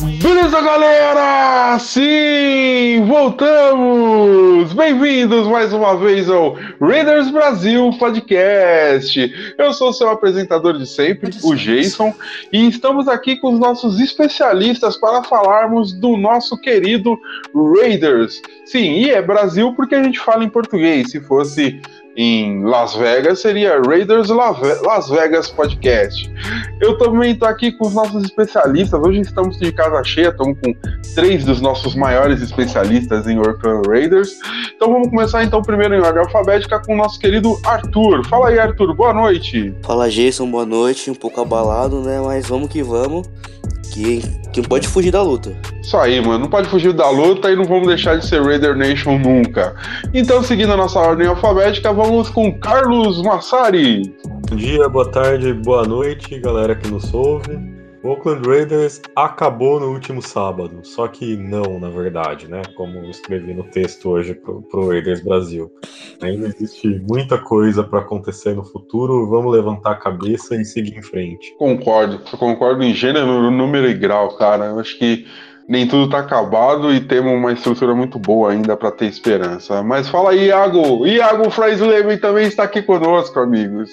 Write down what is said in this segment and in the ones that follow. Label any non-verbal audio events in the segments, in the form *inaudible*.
Beleza, galera? Sim, voltamos! Bem-vindos mais uma vez ao Raiders Brasil Podcast. Eu sou seu apresentador de sempre, o Jason, e estamos aqui com os nossos especialistas para falarmos do nosso querido Raiders. Sim, e é Brasil porque a gente fala em português. Se fosse em Las Vegas, seria Raiders Las Vegas Podcast. Eu também estou aqui com os nossos especialistas. Hoje estamos de casa cheia, estamos com três dos nossos maiores especialistas em Oakland Raiders. Então vamos começar então primeiro em ordem alfabética com o nosso querido Arthur. Fala aí, Arthur, boa noite. Fala Jason, boa noite. Um pouco abalado, né? Mas vamos que vamos. Que, que não pode fugir da luta. Isso aí, mano. Não pode fugir da luta e não vamos deixar de ser Raider Nation nunca. Então, seguindo a nossa ordem alfabética, vamos com Carlos Massari. Bom dia, boa tarde, boa noite, galera que nos ouve. O Oakland Raiders acabou no último sábado, só que não, na verdade, né? Como eu escrevi no texto hoje pro, Raiders Brasil. Ainda existe muita coisa para acontecer no futuro, vamos levantar a cabeça e seguir em frente. Concordo, concordo em gênero, número e grau, cara. Eu acho que nem tudo tá acabado e temos uma estrutura muito boa ainda para ter esperança. Mas fala aí, Iago. Iago Freislemen também está aqui conosco, amigos.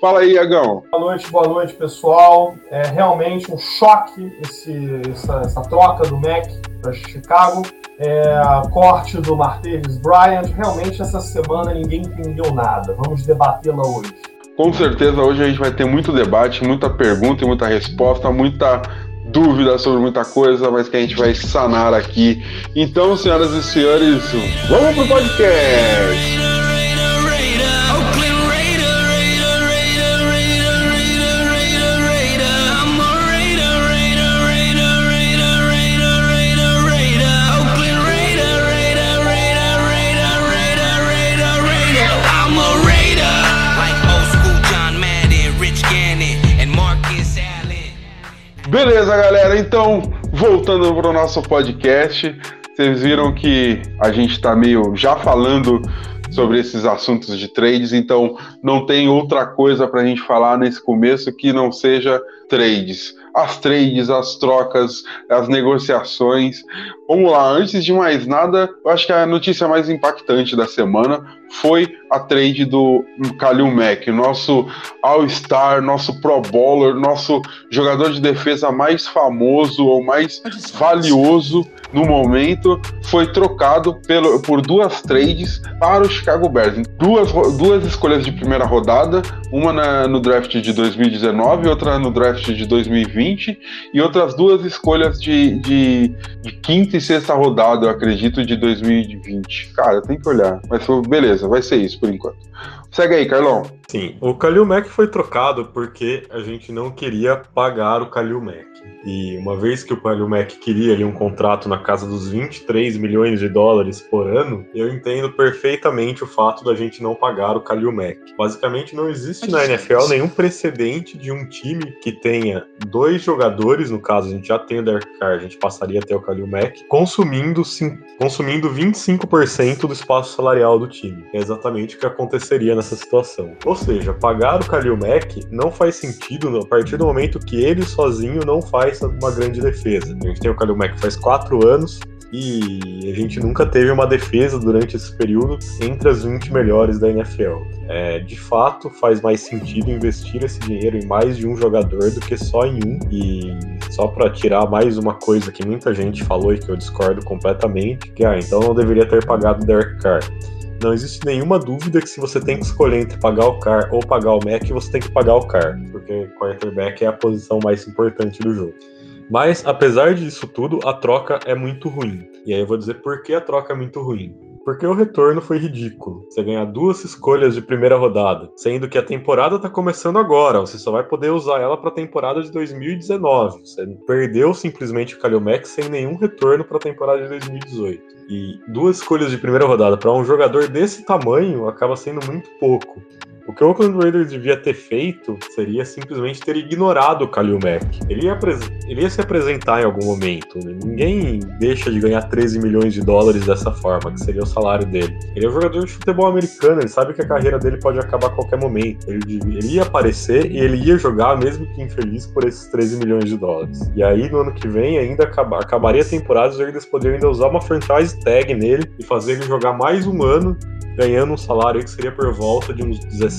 Fala aí, Iagão. Boa noite, boa noite, pessoal. É realmente um choque esse, essa, essa troca do Mac para Chicago. É, corte do Martavis Bryant. Realmente, essa semana ninguém entendeu nada. Vamos debatê-la hoje. Com certeza, hoje a gente vai ter muito debate, muita pergunta e muita resposta, muita dúvida sobre muita coisa, mas que a gente vai sanar aqui. Então, senhoras e senhores, vamos pro podcast! Beleza, galera, então, voltando pro nosso podcast, vocês viram que a gente tá meio já falando sobre esses assuntos de trades, então não tem outra coisa pra gente falar nesse começo que não seja trades. As trades, as trocas, as negociações. Vamos lá, antes de mais nada, eu acho que a notícia mais impactante da semana foi a trade do Kalil Mack, nosso All-Star, nosso Pro Bowler, nosso jogador de defesa mais famoso ou mais valioso no momento, foi trocado pelo, por duas trades para o Chicago Bears. Duas, duas escolhas de primeira rodada, uma na- no draft de 2019, outra no draft de 2020, e outras duas escolhas de, de, de quinta e sexta rodada, eu acredito, de 2020. Cara, tem que olhar. Mas foi- beleza, vai ser isso por enquanto. Segue aí, Carlão. Sim, o Kalil Mack foi trocado porque a gente não queria pagar o Kalil Mack. E uma vez que o Kalil Mack queria ali um contrato na casa dos 23 milhões de dólares por ano, eu entendo perfeitamente o fato da gente não pagar o Kalil Mack. Basicamente não existe na NFL nenhum precedente de um time que tenha dois jogadores, no caso a gente já tem o Derek Carr, a gente passaria até o Kalil Mack, consumindo, cin- consumindo 25% do espaço salarial do time. É exatamente o que aconteceria nessa situação. Ou seja, pagar o Kalil Mack não faz sentido a partir do momento que ele sozinho não faz uma grande defesa. A gente tem o Kalil Mack faz quatro anos e a gente nunca teve uma defesa durante esse período entre as 20 melhores da NFL. É, de fato, faz mais sentido investir esse dinheiro em mais de um jogador do que só em um. E só para tirar mais uma coisa que muita gente falou e que eu discordo completamente, que ah, então não deveria ter pagado o Derek Carr. Não existe nenhuma dúvida que se você tem que escolher entre pagar o Carr ou pagar o Mac, você tem que pagar o Carr, porque quarterback é a posição mais importante do jogo. Mas, apesar disso tudo, a troca é muito ruim. E aí eu vou dizer por que a troca é muito ruim. Porque o retorno foi ridículo. Você ganhar duas escolhas de primeira rodada, sendo que a temporada tá começando agora, você só vai poder usar ela pra temporada de 2019. Você perdeu simplesmente o Mack sem nenhum retorno pra temporada de 2018. E duas escolhas de primeira rodada para um jogador desse tamanho acaba sendo muito pouco. O que o Oakland Raiders devia ter feito seria simplesmente ter ignorado o Kalil Mack. Ele ia, ele ia se apresentar em algum momento. Né? Ninguém deixa de ganhar 13 milhões de dólares dessa forma, que seria o salário dele. Ele é um jogador de futebol americano, ele sabe que a carreira dele pode acabar a qualquer momento. Ele, ele ia aparecer e ele ia jogar, mesmo que infeliz, por esses 13 milhões de dólares. E aí, no ano que vem, ainda acabar, acabaria a temporada, os Raiders poderiam ainda usar uma franchise tag nele e fazer ele jogar mais um ano ganhando um salário que seria por volta de uns 17,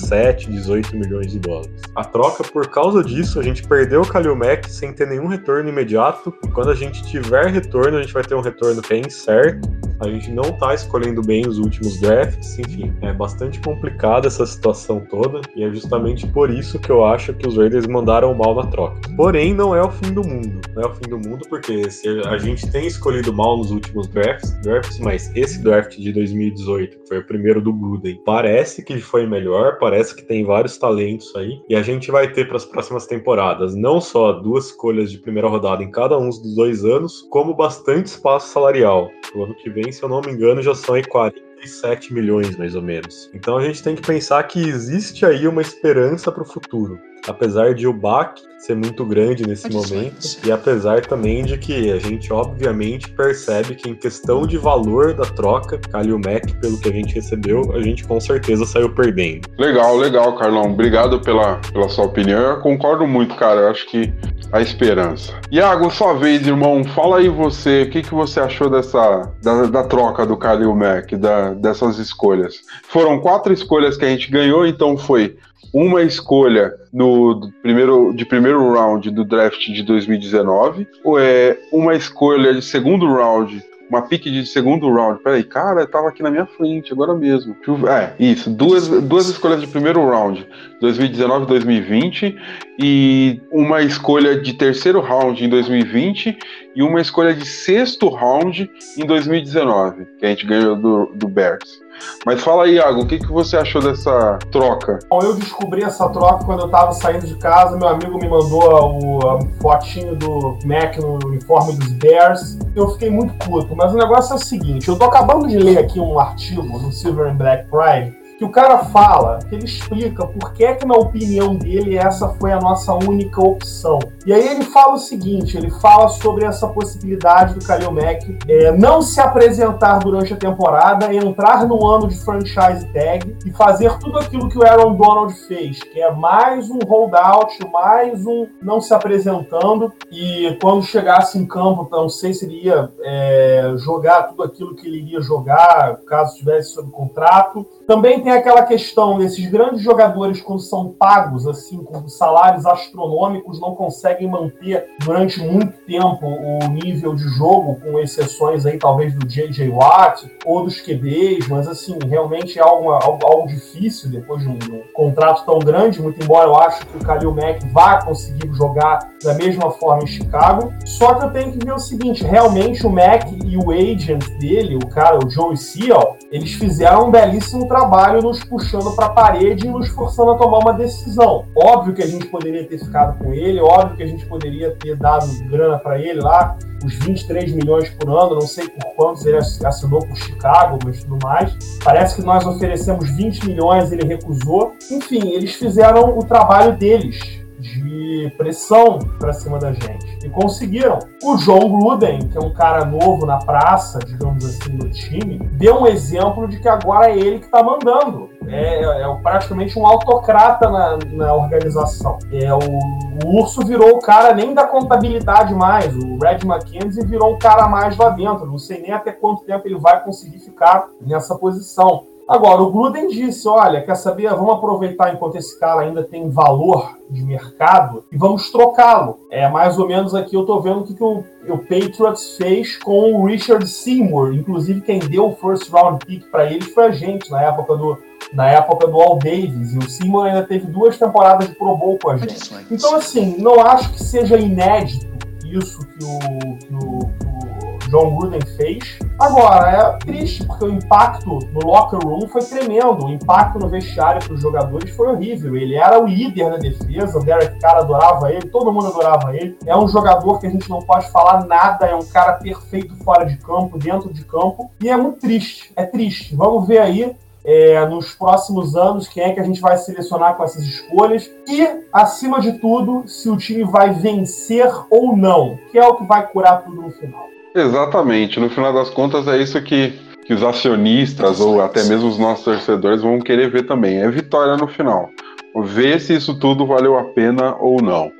18 milhões de dólares. A troca, por causa disso, a gente perdeu o Kalil Mack sem ter nenhum retorno imediato. Quando a gente tiver retorno, a gente vai ter um retorno que é. A gente não tá escolhendo bem os últimos drafts, enfim, é bastante complicada essa situação toda, e é justamente por isso que eu acho que os Raiders mandaram mal na troca. Porém, não é o fim do mundo. Não é o fim do mundo, porque se a gente tem escolhido mal nos últimos drafts, drafts mas esse draft de 2018, que foi o primeiro primeiro do Gruden. Parece que foi melhor, parece que tem vários talentos aí. E a gente vai ter para as próximas temporadas não só duas escolhas de primeira rodada em cada um dos dois anos, como bastante espaço salarial. O ano que vem, se eu não me engano, já são aí 47 milhões mais ou menos. Então a gente tem que pensar que existe aí uma esperança para o futuro apesar de o baque ser muito grande nesse momento e apesar também de que a gente obviamente percebe que em questão de valor da troca, Kalil Mack, pelo que a gente recebeu, a gente com certeza saiu perdendo. Legal, legal, Carlão. Obrigado pela, pela sua opinião. Eu concordo muito, cara. Eu acho que a esperança. Iago, sua vez, irmão, fala aí você, o que, que você achou dessa da, da troca do Kalil Mack, da, dessas escolhas? Foram quatro escolhas que a gente ganhou, então foi uma escolha no primeiro, de primeiro round do draft de 2019, ou é uma escolha de segundo round uma pique de segundo round. Peraí, cara, tava aqui na minha frente agora mesmo. É, isso. Duas, duas escolhas de primeiro round, 2019 e 2020, e uma escolha de terceiro round em 2020 e uma escolha de sexto round em 2019, que a gente ganhou do, do Bears. Mas fala aí, Iago, o que, que você achou dessa troca? Bom, eu descobri essa troca quando eu tava saindo de casa. Meu amigo me mandou o a fotinho do Mac no uniforme dos Bears. Eu fiquei muito puto. Mas o negócio é o seguinte: eu tô acabando de ler aqui um artigo no Silver and Black Pride que o cara fala, que ele explica por que, que na opinião dele essa foi a nossa única opção. E aí ele fala o seguinte, ele fala sobre essa possibilidade do Kalil Mack é, não se apresentar durante a temporada, entrar no ano de franchise tag e fazer tudo aquilo que o Aaron Donald fez, que é mais um holdout, mais um não se apresentando e quando chegasse em campo, não sei se ele ia é, jogar tudo aquilo que ele iria jogar, caso estivesse sob contrato. Também tem tem aquela questão desses grandes jogadores, quando são pagos, assim, com salários astronômicos, não conseguem manter durante muito tempo o nível de jogo, com exceções aí, talvez, do J.J. Watt ou dos QBs, mas, assim, realmente é algo, algo, algo difícil depois de um, um, contrato tão grande, muito embora eu acho que o Khalil Mack vá conseguir jogar da mesma forma em Chicago. Só que eu tenho que ver o seguinte, realmente o Mack e o agent dele, o cara, o Joe Seal, eles fizeram um belíssimo trabalho nos puxando para a parede e nos forçando a tomar uma decisão. Óbvio que a gente poderia ter ficado com ele, óbvio que a gente poderia ter dado grana para ele lá, os 23 milhões por ano, não sei por quantos ele assinou por Chicago, mas tudo mais. Parece que nós oferecemos 20 milhões, ele recusou. Enfim, eles fizeram o trabalho deles de pressão para cima da gente. E conseguiram. O John Gruden, que é um cara novo na praça, digamos assim, no time, deu um exemplo de que agora é ele que está mandando. É, é, praticamente um autocrata na, na organização. É, o, o, Urso virou o cara nem da contabilidade mais. O Red McKenzie virou um cara mais lá dentro. Não sei nem até quanto tempo ele vai conseguir ficar nessa posição. Agora, o Gruden disse: olha, quer saber? Vamos aproveitar enquanto esse cara ainda tem valor de mercado e vamos trocá-lo. É mais ou menos aqui eu tô vendo o que, que o, o Patriots fez com o Richard Seymour. Inclusive, quem deu o first round pick para ele foi a gente na época do, na época do Al Davis, e o Seymour ainda teve duas temporadas de Pro Bowl com a gente. Então, assim, não acho que seja inédito isso que o, que o John Gruden fez. Agora, é triste, porque o impacto no locker room foi tremendo. O impacto no vestiário para os jogadores foi horrível. Ele era o líder da defesa, o Derek Carr adorava ele, todo mundo adorava ele. É um jogador que a gente não pode falar nada, é um cara perfeito fora de campo, dentro de campo. E é muito triste, é triste. Vamos ver aí é, nos próximos anos quem é que a gente vai selecionar com essas escolhas e, acima de tudo, se o time vai vencer ou não, que é o que vai curar tudo no final. Exatamente. No final das contas, é isso que, que os acionistas ou até mesmo os nossos torcedores vão querer ver também. É vitória no final. Ver se isso tudo valeu a pena ou não.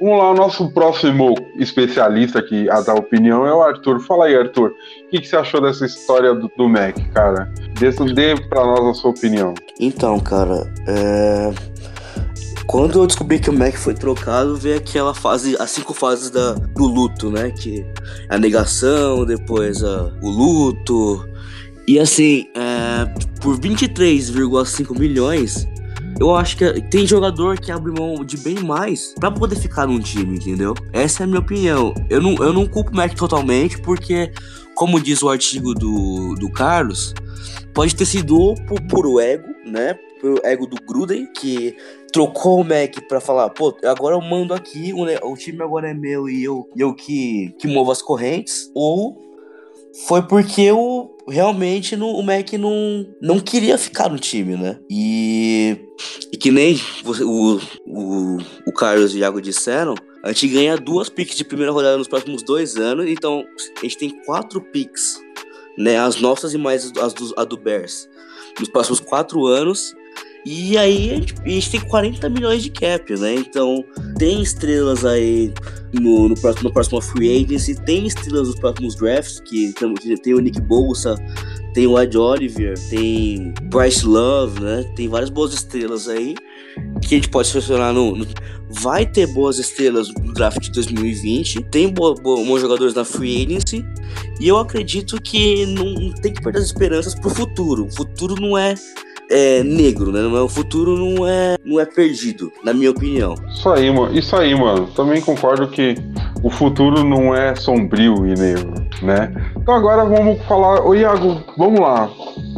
Vamos lá, o nosso próximo especialista aqui a dar opinião é o Arthur. Fala aí, Arthur. O que, que você achou dessa história do, do Mac, cara? Dê, dê pra nós a sua opinião. Então, cara, é... quando eu descobri que o Mac foi trocado, veio aquela fase, as cinco fases da, do luto, né? Que é a negação, depois a, o luto. E assim, é... por 23,5 milhões, eu acho que tem jogador que abre mão de bem mais para poder ficar num time, entendeu? Essa é a minha opinião. Eu não, eu não culpo o Mac totalmente, porque, como diz o artigo do, do Carlos, pode ter sido por puro ego, né? Pelo ego do Gruden, que trocou o Mac para falar, pô, agora eu mando aqui, o, o time agora é meu e eu, eu que, que movo as correntes, ou foi porque o, realmente no, o Mac não, não queria ficar no time, né? E, e que nem o, o, o Carlos e o Iago disseram, a gente ganha duas picks de primeira rodada nos próximos dois anos, então a gente tem quatro picks, né? As nossas e mais as do, a do Bears, nos próximos quatro anos. E aí a gente, a gente, tem 40 milhões de cap, né? Então tem estrelas aí no, no, próximo, no próximo Free Agency, tem estrelas nos próximos drafts, que tem, tem o Nick Bolsa, tem o Ed Oliver, tem Bryce Love, né? Tem várias boas estrelas aí que a gente pode selecionar no, no vai ter boas estrelas no draft de 2020, tem bo, bo, bons jogadores na free agency, e eu acredito que não tem que perder as esperanças pro futuro. O futuro não é é, negro, né? O futuro não é, não é perdido, na minha opinião. Isso aí, mano. Isso aí, mano. Também concordo que o futuro não é sombrio e negro, né? Então agora vamos falar. Ô Iago, vamos lá.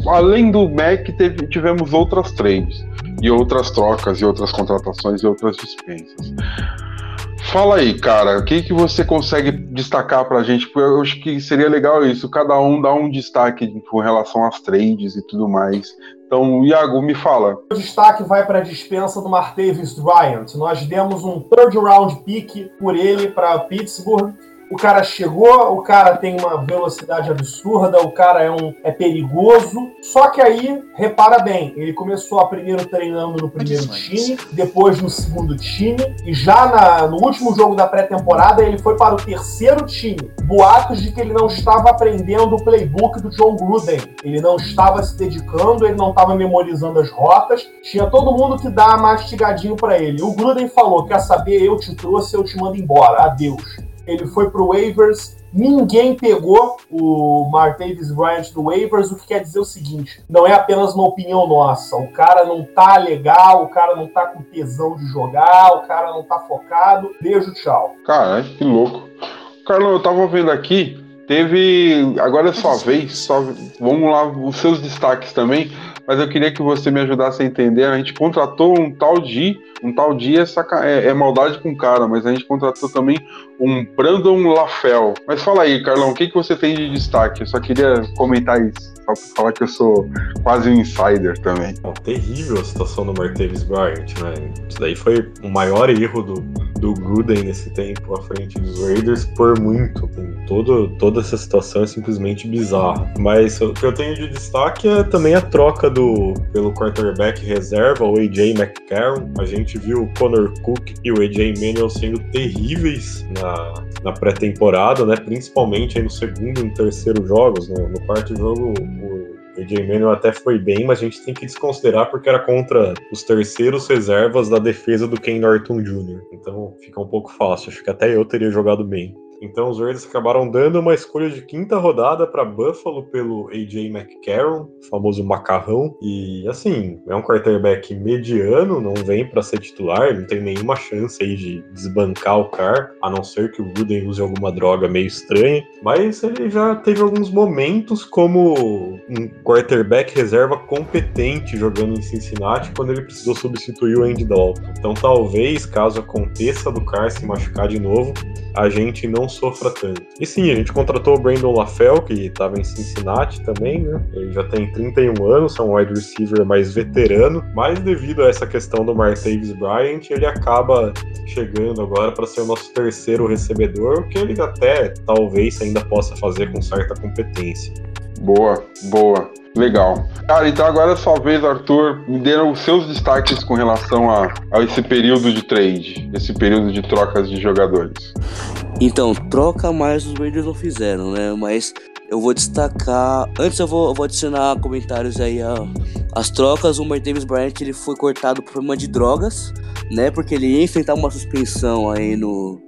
Além do Mac, teve, tivemos outras trades. E outras trocas, e outras contratações, e outras dispensas. Fala aí, cara, o que, que você consegue destacar pra gente? Porque eu acho que seria legal isso, cada um dar um destaque com relação às trades e tudo mais. Então, Iago, me fala. O destaque vai para a dispensa do Martavis Bryant. Nós demos um third round pick por ele para Pittsburgh o cara chegou, o cara tem uma velocidade absurda, o cara é, um, é perigoso. Só que aí, repara bem, ele começou a primeiro treinando no primeiro time, depois no segundo time, e já na, no último jogo da pré-temporada ele foi para o terceiro time. Boatos de que ele não estava aprendendo o playbook do John Gruden. Ele não estava se dedicando, ele não estava memorizando as rotas. Tinha todo mundo que dá mastigadinho para ele. O Gruden falou: quer saber, eu te trouxe, eu te mando embora. Adeus ele foi pro waivers, ninguém pegou o Martavis Bryant do waivers, o que quer dizer o seguinte, não é apenas uma opinião nossa, o cara não tá legal, o cara não tá com tesão de jogar, o cara não tá focado, beijo, tchau. Cara, que louco. Carlão, eu tava vendo aqui, teve, agora é sua vez, só, vamos lá, os seus destaques também, mas eu queria que você me ajudasse a entender. A gente contratou um tal de. Um tal de é, saca, é, é maldade com o cara, mas a gente contratou também um Brandon Lafel. Mas fala aí, Carlão, o que, que você tem de destaque? Eu só queria comentar isso, só pra falar que eu sou quase um insider também. Bom, terrível a situação do Martavis Bryant, né? Isso daí foi o maior erro do, do Gruden nesse tempo à frente dos Raiders por muito. Todo, toda essa situação é simplesmente bizarra. Mas o que eu tenho de destaque é também a troca do pelo quarterback reserva, o AJ McCarron. A gente viu o Connor Cook e o AJ Manuel sendo terríveis na, na pré-temporada, né? Principalmente no segundo e no terceiro jogos. Né? No quarto jogo, AJ Manuel até foi bem, mas a gente tem que desconsiderar porque era contra os terceiros reservas da defesa do Ken Norton Jr. Então fica um pouco fácil. Acho que até eu teria jogado bem. Então os Raiders acabaram dando uma escolha de quinta rodada para Buffalo pelo AJ McCarron, famoso macarrão. E assim, é um quarterback mediano, não vem para ser titular, não tem nenhuma chance aí de desbancar o car, a não ser que o Gruden use alguma droga meio estranha. Mas ele já teve alguns momentos como um quarterback reserva competente jogando em Cincinnati quando ele precisou substituir o Andy Dalton. Então talvez, caso aconteça do Carr se machucar de novo, a gente não sofra tanto. E sim, a gente contratou o Brandon LaFell, que estava em Cincinnati também, né? Ele já tem 31 anos, é um wide receiver mais veterano, mas devido a essa questão do Martavis Bryant, ele acaba chegando agora para ser o nosso terceiro recebedor, o que ele até talvez ainda possa fazer com certa competência. Boa, boa. Legal. Cara, então agora é sua vez, Arthur, me deram os seus destaques com relação a, a esse período de trade, esse período de trocas de jogadores. Então, troca mais os Raiders não fizeram, né? Mas eu vou destacar. Antes eu vou, eu vou adicionar comentários aí a, as trocas. O Martavis Bryant ele foi cortado por problema de drogas, né? Porque ele ia enfrentar uma suspensão aí no,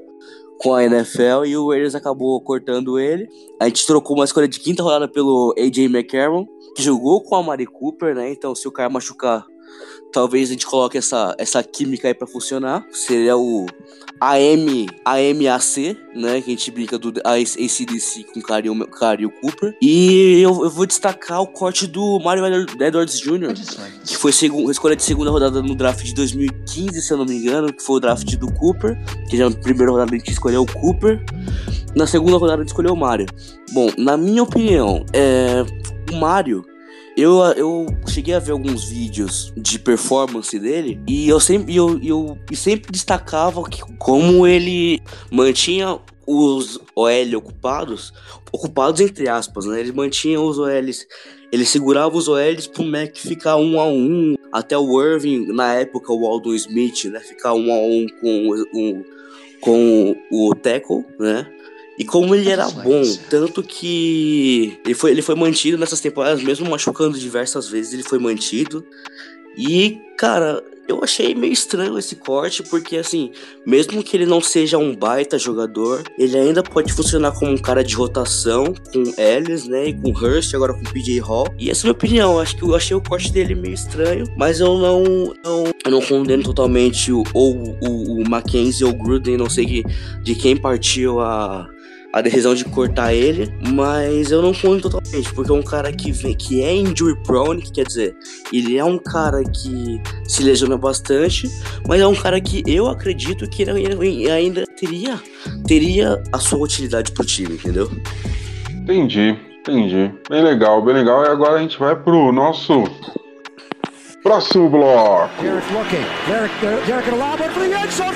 com a NFL e o Raiders acabou cortando ele. A gente trocou uma escolha de quinta rodada pelo AJ McCarron, que jogou com a Mari Cooper, né? Então, se o cara machucar, talvez a gente coloque essa, essa química aí pra funcionar. Seria o AM, AMAC, né? Que a gente brinca do ACDC com Cario, Cario Cooper. E eu, eu, vou destacar o corte do Mario Edwards Jr., que foi escolha de segunda rodada no draft de 2015, se eu não me engano, que foi o draft do Cooper. Que já na primeira rodada a gente escolheu o Cooper. Na segunda rodada a gente escolheu o Mario. Bom, na minha opinião, é, o Mario eu, eu cheguei a ver alguns vídeos de performance dele e eu sempre, eu, eu, eu sempre destacava que, como ele mantinha os OL ocupados, ocupados entre aspas, né? Ele mantinha os OLs, ele segurava os OLs pro Mac ficar um a um, até o Irving, na época o Aldon Smith, né? Ficar um a um com, um, com o tackle, né? E como ele era bom, tanto que ele foi, ele foi mantido nessas temporadas, mesmo machucando diversas vezes, ele foi mantido. E, cara, eu achei meio estranho esse corte, porque assim, mesmo que ele não seja um baita jogador, ele ainda pode funcionar como um cara de rotação, com Ellis, né? E com Hurst, agora com PJ Hall. E essa é a minha opinião. Acho que eu achei o corte dele meio estranho, mas eu não, não, eu não condeno totalmente o, ou o, o Mackenzie ou o Gruden, não sei que, de quem partiu a a decisão de cortar ele, mas eu não conto totalmente, porque é um cara que vem, que é injury prone, que quer dizer, ele é um cara que se lesiona bastante, mas é um cara que eu acredito que ele ainda teria, teria a sua utilidade pro time, entendeu? Entendi, entendi. Bem legal, bem legal. E agora a gente vai pro nosso próximo bloco. Derek looking. Derek, Derek, Derek for the end zone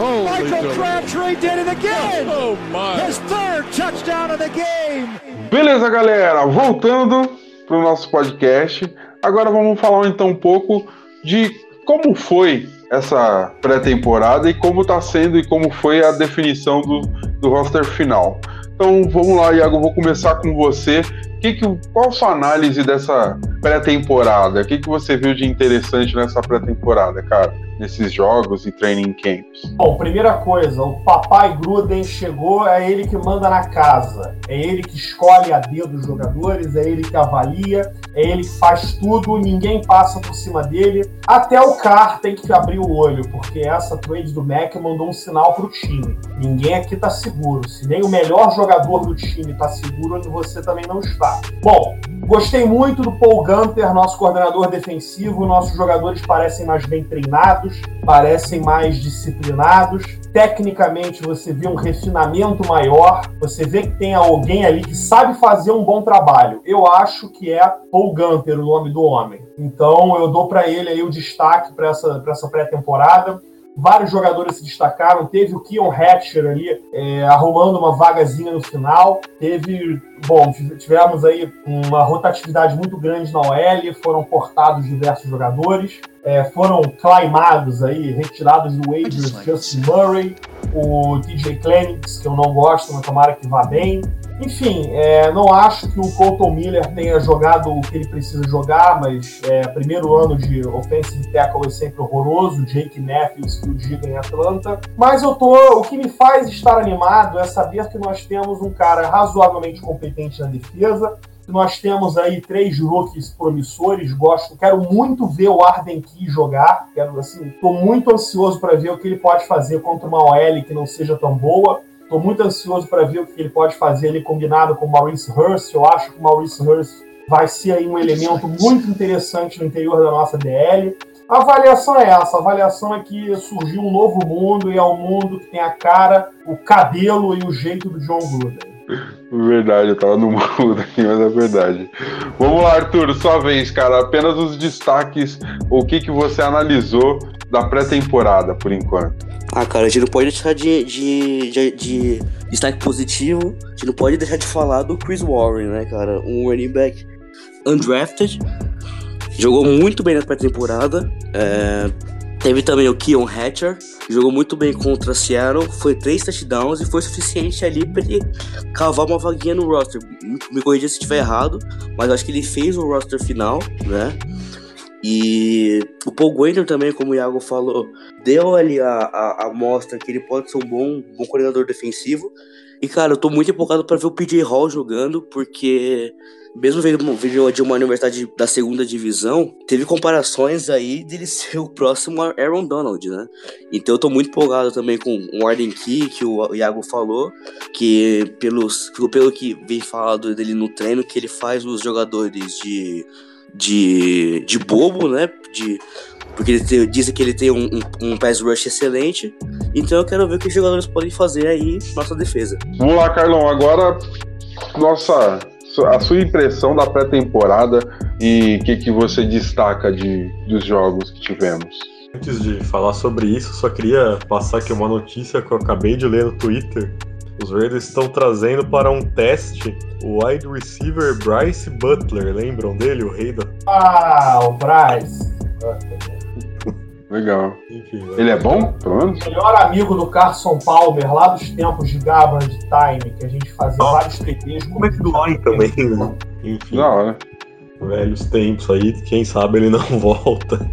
Michael Crabtree did it again. Oh, my. His third touchdown of the game. Beleza, galera. Voltando para o nosso podcast. Agora vamos falar então um pouco de como foi essa pré-temporada e como está sendo e como foi a definição do, do roster final. Então vamos lá, Iago, vou começar com você. Que que, qual sua análise dessa pré-temporada? O que, que você viu de interessante nessa pré-temporada, cara? nesses jogos e training camps? Bom, primeira coisa, o papai Gruden chegou, é ele que manda na casa. É ele que escolhe a dedo os jogadores, é ele que avalia, é ele que faz tudo, ninguém passa por cima dele. Até o Carr tem que abrir o olho, porque essa trade do Mac mandou um sinal pro time. Ninguém aqui tá seguro. Se nem o melhor jogador do time tá seguro, você também não está. Bom, gostei muito do Paul Gunter, nosso coordenador defensivo. Nossos jogadores parecem mais bem treinados parecem mais disciplinados. Tecnicamente, você vê um refinamento maior, você vê que tem alguém ali que sabe fazer um bom trabalho. Eu acho que é Paul Gunter o nome do homem. Então, eu dou para ele aí o destaque para essa, essa pré-temporada. Vários jogadores se destacaram. Teve o Keon Hatcher ali é, arrumando uma vagazinha no final. Teve, bom, tivemos aí uma rotatividade muito grande na OL. Foram cortados diversos jogadores. É, foram climados aí, retirados do waivers Justin Murray, o TJ Clemmings, que eu não gosto, mas tomara que vá bem. Enfim, é, não acho que o Colton Miller tenha jogado o que ele precisa jogar, mas é, primeiro ano de offensive tackle é sempre horroroso, Jake Matthews que o diga em Atlanta. Mas eu tô, o que me faz estar animado é saber que nós temos um cara razoavelmente competente na defesa, nós temos aí três rookies promissores. Gosto, quero muito ver o Arden Key jogar. Quero assim, estou muito ansioso para ver o que ele pode fazer contra uma OL que não seja tão boa. Estou muito ansioso para ver o que ele pode fazer ali combinado com o Maurice Hurst. Eu acho que o Maurice Hurst vai ser aí um elemento muito interessante no interior da nossa DL. A avaliação é essa, a avaliação é que surgiu um novo mundo e é um mundo que tem a cara, o cabelo e o jeito do John Gruden. Verdade, eu tava no *laughs* mudo aqui, mas é verdade. Vamos lá, Arthur, sua vez, cara. Apenas os destaques, o que, que você analisou da pré-temporada, por enquanto. Ah, cara, a gente não pode deixar de, de, de, de destaque positivo, a gente não pode deixar de falar do Chris Warren, né, cara? Um running back undrafted, jogou muito bem na pré-temporada, é, Teve também o Keon Hatcher, jogou muito bem contra Seattle, foi três touchdowns e foi suficiente ali para ele cavar uma vaguinha no roster. Me corrija se estiver errado, mas acho que ele fez o roster final, né? E o Paul Gwender também, como o Iago falou, deu ali a, a, a mostra que ele pode ser um bom, bom coordenador defensivo. E, cara, eu tô muito empolgado para ver o PJ Hall jogando, porque mesmo vindo de uma universidade da segunda divisão, teve comparações aí dele ser o próximo Aaron Donald, né? Então eu tô muito empolgado também com o Arden Key, que o Iago falou, que pelos, pelo que vem falado dele no treino, que ele faz os jogadores de, de, de bobo, né? De, porque ele tem, dizem que ele tem um, um, um pass rush excelente. Então eu quero ver o que os jogadores podem fazer aí na nossa defesa. Vamos lá, Carlão. Agora, nossa a sua impressão da pré-temporada e o que, que você destaca de, dos jogos que tivemos. Antes de falar sobre isso, só queria passar aqui uma notícia que eu acabei de ler no Twitter. Os Raiders estão trazendo para um teste o wide receiver Bryce Butler. Lembram dele, o rei da. Ah, o Bryce. Legal. Enfim, Ele é bom, pelo menos? Melhor amigo do Carson Palmer, lá dos tempos de Gavin Time, que a gente fazia oh. vários TTs. Como é que do Line também, né? Enfim. Da hora. Velhos tempos aí, quem sabe ele não *laughs* volta.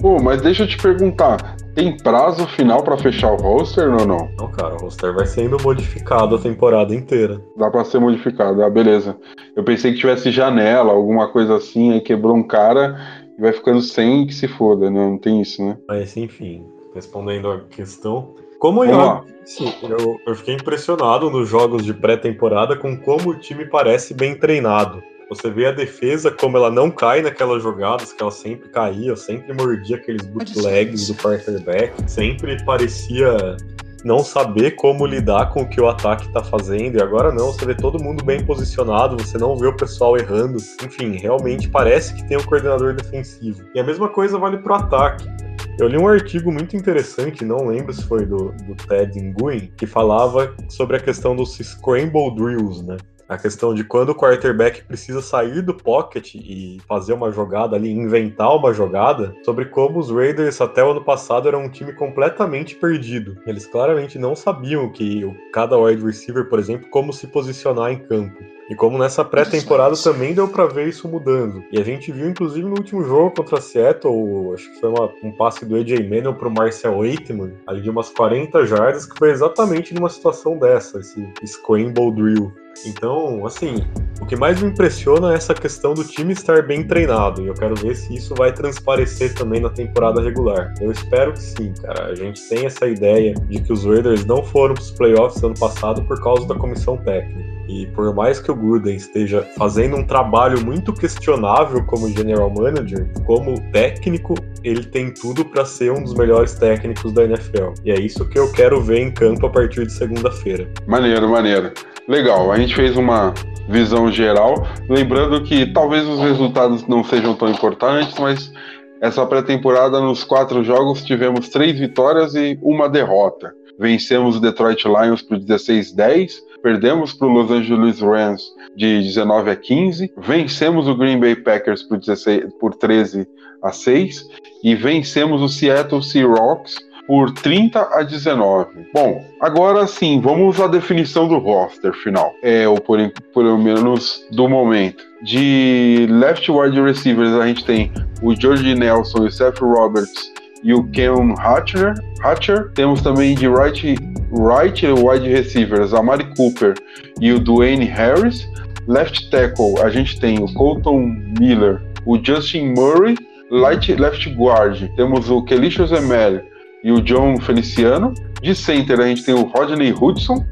Pô, mas deixa eu te perguntar, tem prazo final para fechar o roster ou não? Não, cara, o roster vai sendo modificado a temporada inteira. Dá para ser modificado, ah, beleza. Eu pensei que tivesse janela, alguma coisa assim, aí quebrou um cara e vai ficando sem que se foda, né? Não tem isso, né? Mas enfim, respondendo a questão. Como eu disse, eu, eu fiquei impressionado nos jogos de pré-temporada com como o time parece bem treinado. Você vê a defesa, como ela não cai naquelas jogadas que ela sempre caía, sempre mordia aqueles bootlegs do quarterback, sempre parecia não saber como lidar com o que o ataque está fazendo. E agora não, você vê todo mundo bem posicionado, você não vê o pessoal errando. Enfim, realmente parece que tem um coordenador defensivo. E a mesma coisa vale para o ataque. Eu li um artigo muito interessante, não lembro se foi do, do Ted Nguyen, que falava sobre a questão dos scramble drills, né? A questão de quando o quarterback precisa sair do pocket e fazer uma jogada ali, inventar uma jogada, sobre como os Raiders até o ano passado eram um time completamente perdido. Eles claramente não sabiam que cada wide receiver, por exemplo, como se posicionar em campo. E como nessa pré-temporada também deu para ver isso mudando. E a gente viu, inclusive, no último jogo contra Seattle, acho que foi uma, um passe do AJ Manuel pro Marcel Waitman, ali de umas 40 jardas, que foi exatamente numa situação dessa, esse scramble drill. Então, assim, o que mais me impressiona é essa questão do time estar bem treinado. E eu quero ver se isso vai transparecer também na temporada regular. Eu espero que sim, cara. A gente tem essa ideia de que os Raiders não foram para os playoffs ano passado por causa da comissão técnica. E por mais que o Gruden esteja fazendo um trabalho muito questionável como general manager, como técnico, ele tem tudo para ser um dos melhores técnicos da NFL. E é isso que eu quero ver em campo a partir de segunda-feira. Maneiro, maneiro. Legal, a gente fez uma visão geral, lembrando que talvez os resultados não sejam tão importantes, mas essa pré-temporada nos quatro jogos tivemos três vitórias e uma derrota. Vencemos o Detroit Lions por 16-10, perdemos para o Los Angeles Rams de 19 a 15, vencemos o Green Bay Packers por, 16, por 13 a 6 e vencemos o Seattle Seahawks por 30 a 19. Bom, agora sim, vamos à definição do roster final. É, ou por, pelo menos do momento. De left wide receivers, a gente tem o George Nelson e o Seth Roberts e o Ken Hatcher. Hatcher. Temos também de right, right wide receivers, a Mari Cooper e o Dwayne Harris. Left tackle, a gente tem o Colton Miller, o Justin Murray. Light, left guard, temos o Kelicious Emel e o John Feliciano. De center, a gente tem o Rodney Hudson.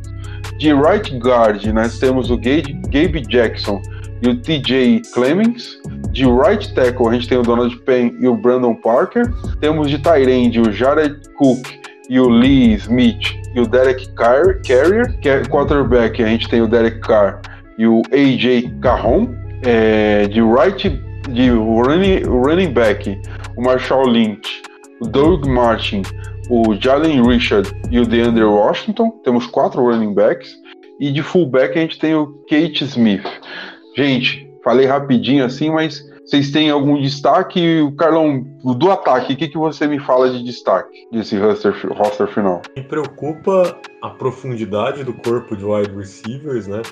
De right guard, nós temos o Gabe Jackson e o TJ Clemens. De right tackle, a gente tem o Donald Penn e o Brandon Parker. Temos de tight o Jared Cook e o Lee Smith e o Derek Car Carrier. Quarterback, a gente tem o Derek Carr e o AJ Carron. É, de right de running, running back, o Marshall Lynch, o Doug Martin, o Jalen Richard e o DeAndre Washington. Temos quatro running backs. E de fullback a gente tem o Kate Smith. Gente, falei rapidinho assim, mas vocês têm algum destaque? O Carlão, do ataque, o que, que você me fala de destaque desse roster, roster final? Me preocupa a profundidade do corpo de wide receivers, né?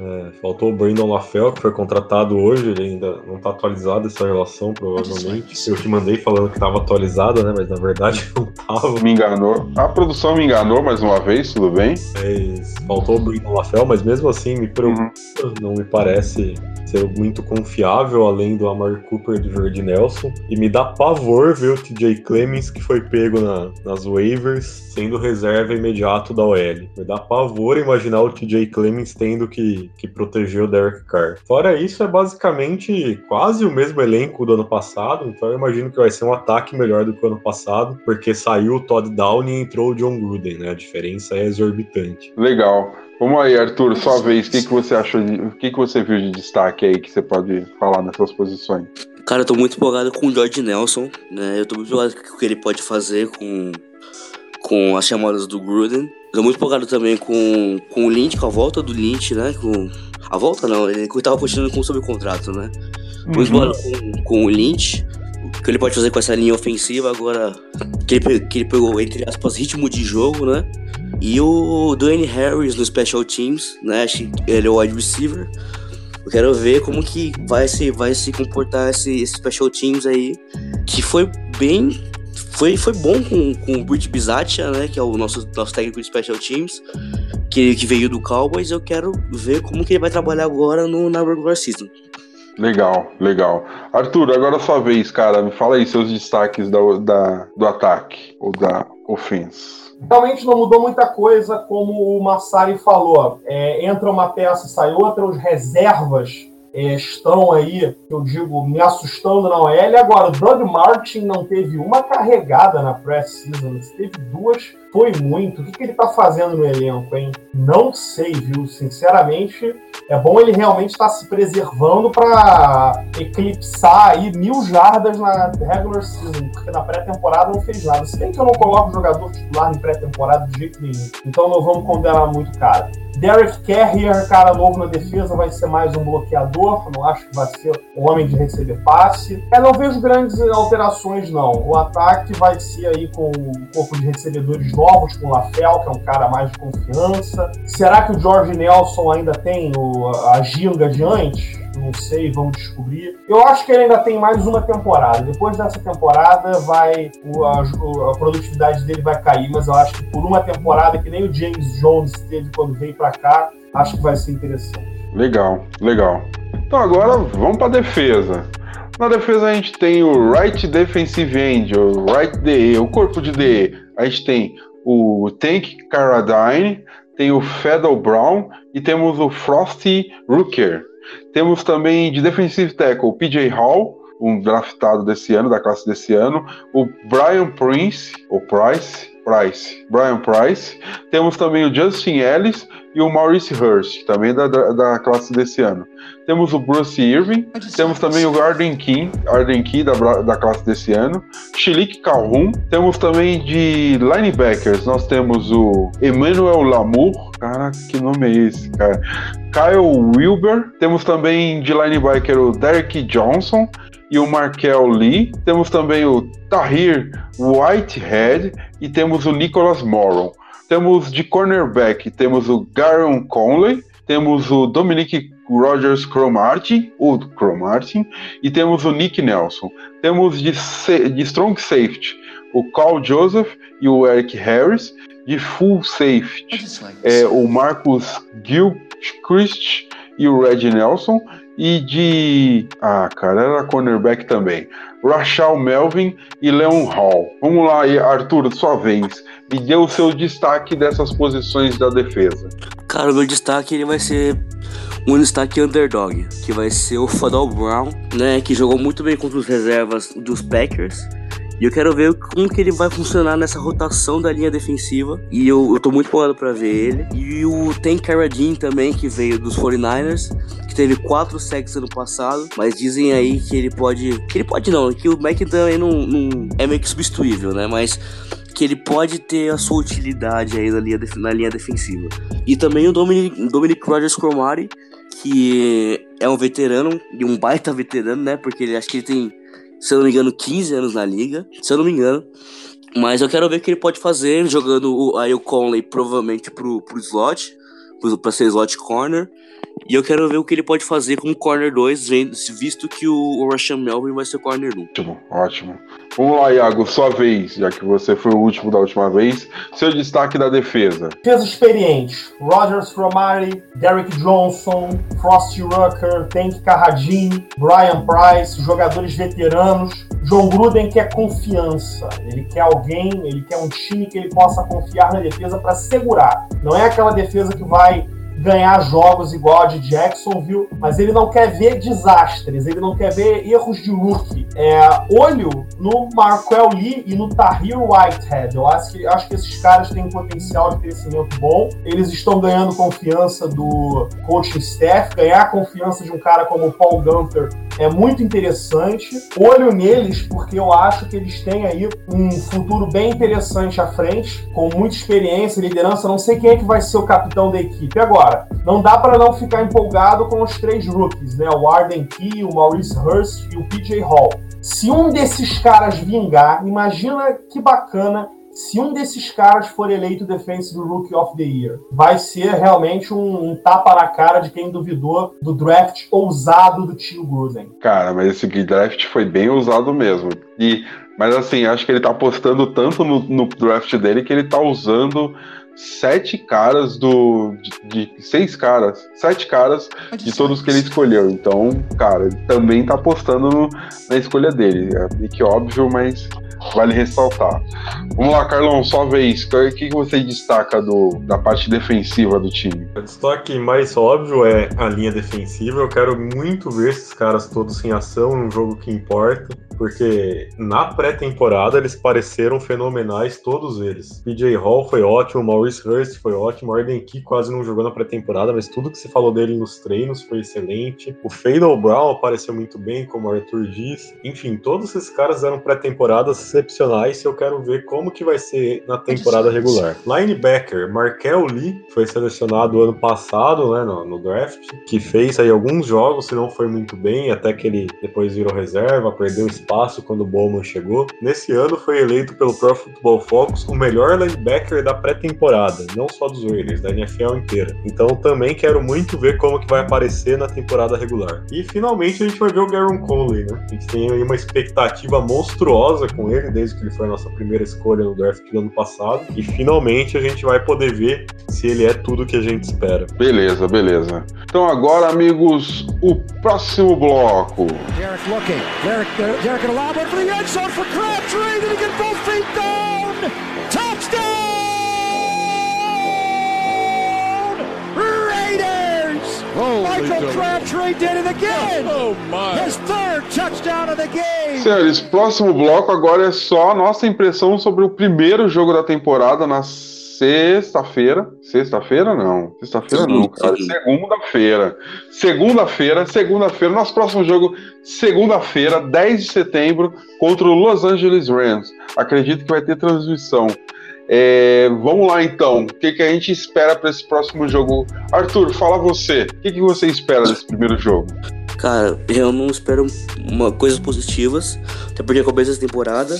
É, faltou o Brandon LaFell, que foi contratado hoje, ele ainda não está atualizado essa relação, provavelmente. Eu te mandei falando que estava atualizada, né? Mas na verdade *laughs* não estava. Me enganou. A produção me enganou mais uma vez, tudo bem? Mas faltou o Brandon LaFell, mas mesmo assim me preocupa, uhum. não me parece ser muito confiável, além do Amari Cooper e do Jordi Nelson. E me dá pavor ver o TJ Clemens, que foi pego na, nas waivers, sendo reserva imediato da OL. Me dá pavor imaginar o TJ Clemens tendo que, que proteger o Derek Carr. Fora isso, é basicamente quase o mesmo elenco do ano passado, então eu imagino que vai ser um ataque melhor do que o ano passado, porque saiu o Todd Downey e entrou o John Gruden, né? A diferença é exorbitante. Legal. Vamos aí, Arthur, sua vez. O que, que você achou de. O que, que você viu de destaque aí que você pode falar nessas posições? Cara, eu tô muito empolgado com o George Nelson, né? Eu tô muito empolgado com o que ele pode fazer com, com as chamadas do Gruden. Tô muito empolgado também com, com o Lynch, com a volta do Lynch, né? Com, a volta não, ele tava continuando com sob contrato, né? Muito uhum. empolgado com, com o Lynch o que ele pode fazer com essa linha ofensiva agora que ele, que ele pegou, entre aspas, ritmo de jogo, né? E o Dwayne Harris no Special Teams, né? Ele é o wide receiver. Eu quero ver como que vai se, vai se comportar esse, esse Special Teams aí, que foi bem... Foi, foi bom com, com o Bridge Bizatia, né? Que é o nosso, nosso técnico de Special Teams, que, que veio do Cowboys. Eu quero ver como que ele vai trabalhar agora no, na regular season. Legal, legal. Arthur, agora é sua vez, cara. Me fala aí seus destaques da, da, do ataque ou da ofensa. Realmente não mudou muita coisa, como o Massari falou. É, entra uma peça, sai outra, os reservas é, estão aí, eu digo, me assustando na OL. Agora, o Doug Martin não teve uma carregada na pré-season, teve duas foi muito. O que, que ele tá fazendo no elenco, hein? Não sei, viu? Sinceramente, é bom ele realmente estar tá se preservando para eclipsar aí mil jardas na regular season, porque na pré-temporada não fez nada. Se bem que eu não coloco jogador titular em pré-temporada de jeito nenhum. Então não vamos condenar muito cara. Derek Carrier, cara novo na defesa, vai ser mais um bloqueador. Não acho que vai ser o homem de receber passe. É, não vejo grandes alterações, não. O ataque vai ser aí com o corpo de recebedores novos com o Lafel, que é um cara mais de confiança. Será que o George Nelson ainda tem o, a ginga de antes? Não sei, vamos descobrir. Eu acho que ele ainda tem mais uma temporada. Depois dessa temporada, vai o, a, a, produtividade dele vai cair, mas eu acho que por uma temporada, que nem o James Jones teve quando veio para cá, acho que vai ser interessante. Legal, legal. Então agora vamos para defesa. Na defesa a gente tem o right defensive end, o right DE, o corpo de DE. A gente tem o Tank Carradine, tem o Fedel Brown e temos o Frosty Rooker. Temos também de defensive tackle o PJ Hall, um draftado desse ano, da classe desse ano, o Brian Prince, ou Price, Price, Brian Price. Temos também o Justin Ellis e o Maurice Hurst, também da, da, da, classe desse ano. Temos o Bruce Irving, temos também o Arden King, Arden Key da, da classe desse ano, Chilik Calhoun, temos também de linebackers, nós temos o Emmanuel Lamour, caraca, que nome é esse, cara? Kyle Wilber, temos também de linebacker o Derek Johnson, e o Markel Lee. Temos também o Tahir Whitehead e temos o Nicholas Morrow. Temos de cornerback, temos o Garon Conley, temos o Dominic Rogers Cromartin, o Cromartin, e temos o Nick Nelson. Temos de, de strong safety o Carl Joseph e o Eric Harris. De full safety, é, o Marcus Gilchrist e o Red Nelson. E de. Ah, cara, era cornerback também. Rachel Melvin e Leon Hall. Vamos lá, Arthur, sua vez. Me dê o seu destaque dessas posições da defesa. Cara, o meu destaque ele vai ser um destaque underdog, que vai ser o Fadol Brown, né, que jogou muito bem contra os reservas dos Packers e eu quero ver como que ele vai funcionar nessa rotação da linha defensiva. E eu, eu tô muito empolgado pra ver ele. E o Tank Carradine também, que veio dos 49ers, que teve quatro sacks ano passado. Mas dizem aí que ele pode. Que ele pode não, que o Mac não, não é meio que substituível, né? Mas que ele pode ter a sua utilidade aí na linha, na linha defensiva. E também o Dominic, Dominic Rogers Cromari, que é um veterano, e um baita veterano, né? Porque ele acho que ele tem se eu não me engano, 15 anos na liga, se eu não me engano. Mas eu quero ver o que ele pode fazer jogando o, aí o Conley provavelmente pro, pro slot, para ser slot corner. E eu quero ver o que ele pode fazer como corner 2, visto que o Russian Melvin vai ser corner 1. Ótimo, ótimo. Vamos lá, Iago, sua vez, já que você foi o último da última vez. Seu destaque da defesa. Defesa experiente. Rogers Romari, Derek Johnson, Frosty Rucker, Tank Carradine, Brian Price, jogadores veteranos. John Gruden quer confiança. Ele quer alguém, ele quer um time que ele possa confiar na defesa para segurar. Não é aquela defesa que vai ganhar jogos igual a de Jacksonville, mas ele não quer ver desastres, ele não quer ver erros de rookie. É, olho no Marquel Lee e no Tahir Whitehead. Eu acho que, acho que esses caras têm um potencial de crescimento bom. Eles estão ganhando confiança do coaching staff, ganhar confiança de um cara como o Paul Gunther é muito interessante. Olho neles, porque eu acho que eles têm aí um futuro bem interessante à frente, com muita experiência, liderança. Não sei quem é que vai ser o capitão da equipe agora. Não dá para não ficar empolgado com os três rookies, né? O Arden Key, o Maurice Hurst e o PJ Hall. Se um desses caras vingar, imagina que bacana se um desses caras for eleito Defensive Rookie of the Year, vai ser realmente um, um, tapa na cara de quem duvidou do draft ousado do tio Gruden. Cara, mas esse draft foi bem ousado mesmo. E, mas assim, acho que ele tá apostando tanto no, no draft dele que ele tá usando sete caras do. De, de, seis caras. Sete caras de todos que ele escolheu. Então, cara, ele também tá apostando no, na escolha dele. É que óbvio, mas vale ressaltar. Vamos lá, Carlão, só vez. O que você destaca do, da parte defensiva do time? O destaque mais óbvio é a linha defensiva. Eu quero muito ver esses caras todos em ação num jogo que importa porque na pré-temporada eles pareceram fenomenais, todos eles. PJ Hall foi ótimo, Maurice Hurst foi ótimo, Arden Key quase não jogou na pré-temporada, mas tudo que se falou dele nos treinos foi excelente. O Fadel Brown apareceu muito bem, como o Arthur disse. Enfim, todos esses caras eram pré-temporadas excepcionais eu quero ver como que vai ser na temporada regular. Linebacker, Markel Lee foi selecionado ano passado, né, no, no draft, que fez aí alguns jogos, se não foi muito bem, até que ele depois virou reserva, perdeu espaço espaço quando o Bowman chegou. Nesse ano foi eleito pelo Pro Football Focus o melhor linebacker da pré-temporada, não só dos Raiders, da NFL inteira. Então também quero muito ver como que vai aparecer na temporada regular. E finalmente a gente vai ver o Garon Conley, né? A gente tem aí uma expectativa monstruosa com ele, desde que ele foi a nossa primeira escolha no draft do ano passado. E finalmente a gente vai poder ver se ele é tudo que a gente espera. Beleza, beleza. Então agora, amigos, o próximo bloco. Derek looking. Derek, Derek to lob it for the end zone for Crabtree. Did he get both feet down? Michael Crabtree did it again! Oh, my. His third touchdown of the game! Senhores, próximo bloco agora é só a nossa impressão sobre o primeiro jogo da temporada nas sexta-feira. Sexta-feira não. Sexta-feira não, cara. Segunda-feira. Segunda-feira, segunda-feira. Nosso próximo jogo, segunda-feira, 10 de setembro, contra o Los Angeles Rams. Acredito que vai ter transmissão. É, vamos lá então. O que, que a gente espera para esse próximo jogo? Arthur, fala você. O que, que você espera desse primeiro jogo? Cara, eu não espero uma, coisas positivas, até porque começo da temporada.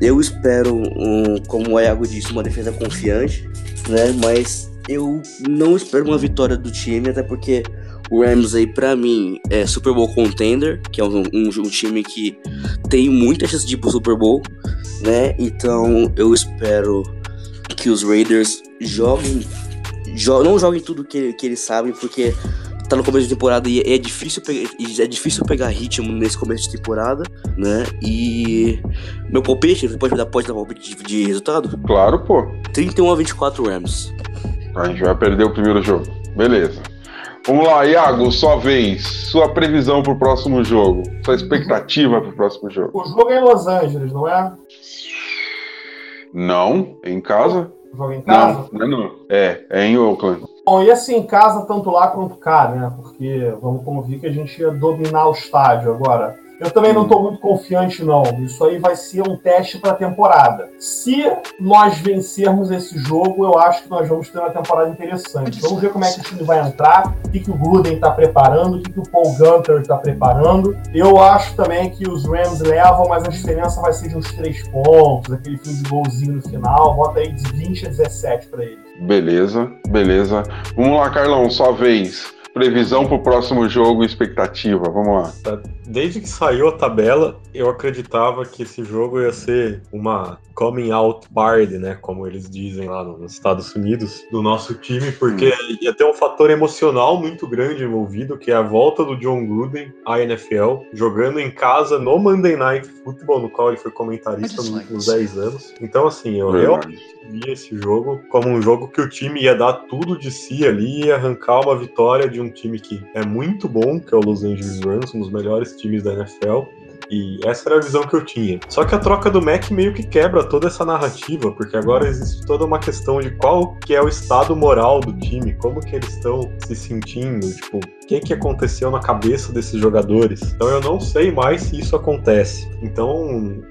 Eu espero, um, como o Iago disse, uma defesa confiante, né? Mas eu não espero uma vitória do time, até porque o Rams aí, pra mim, é Super Bowl contender, que é um, um, um time que tem muita chance de ir pro Super Bowl, né? Então eu espero que os Raiders joguem. Jo não joguem tudo que, que eles sabem, porque tá no começo de temporada e é difícil, pegar, é difícil pegar ritmo nesse começo de temporada, né? E meu palpite, você pode me dar, pode dar palpite de, de resultado? Claro, pô. 31 a 24 Rams. A gente vai perder o primeiro jogo. Beleza. Vamos lá, Iago, sua vez. Sua previsão pro próximo jogo. Sua expectativa pro próximo jogo. O jogo é em Los Angeles, não é? Não, é em casa? O jogo é em casa? Não, não é não. É, é em Oakland. Bom, e assim, em casa, tanto lá quanto cá, né? Porque vamos convir que a gente ia dominar o estádio agora. Eu também não estou muito confiante, não. Isso aí vai ser um teste para a temporada. Se nós vencermos esse jogo, eu acho que nós vamos ter uma temporada interessante. Vamos ver como é que o time vai entrar, o que, que o Gruden está preparando, o que, que o Paul Gunter está preparando. Eu acho também que os Rams levam, mas a diferença vai ser de uns três pontos, aquele fim de golzinho no final. Bota aí de 20 a 17 para eles. Beleza, beleza. Vamos lá, Carlão, sua vez. Previsão para o próximo jogo e expectativa, vamos lá. Desde que saiu a tabela, eu acreditava que esse jogo ia ser uma coming out party, né? Como eles dizem lá nos Estados Unidos, do nosso time, porque hum. ia ter um fator emocional muito grande envolvido, que é a volta do John Gruden à NFL, jogando em casa no Monday Night Football, no qual ele foi comentarista nos últimos 10 anos. Então, assim, eu realmente via esse jogo como um jogo que o time ia dar tudo de si ali e arrancar uma vitória de um time que é muito bom, que é o Los Angeles Rams, um dos melhores times da NFL. E essa era a visão que eu tinha. Só que a troca do Mac meio que quebra toda essa narrativa, porque agora existe toda uma questão de qual que é o estado moral do time, como que eles estão se sentindo, tipo, o que que aconteceu na cabeça desses jogadores. Então eu não sei mais se isso acontece. Então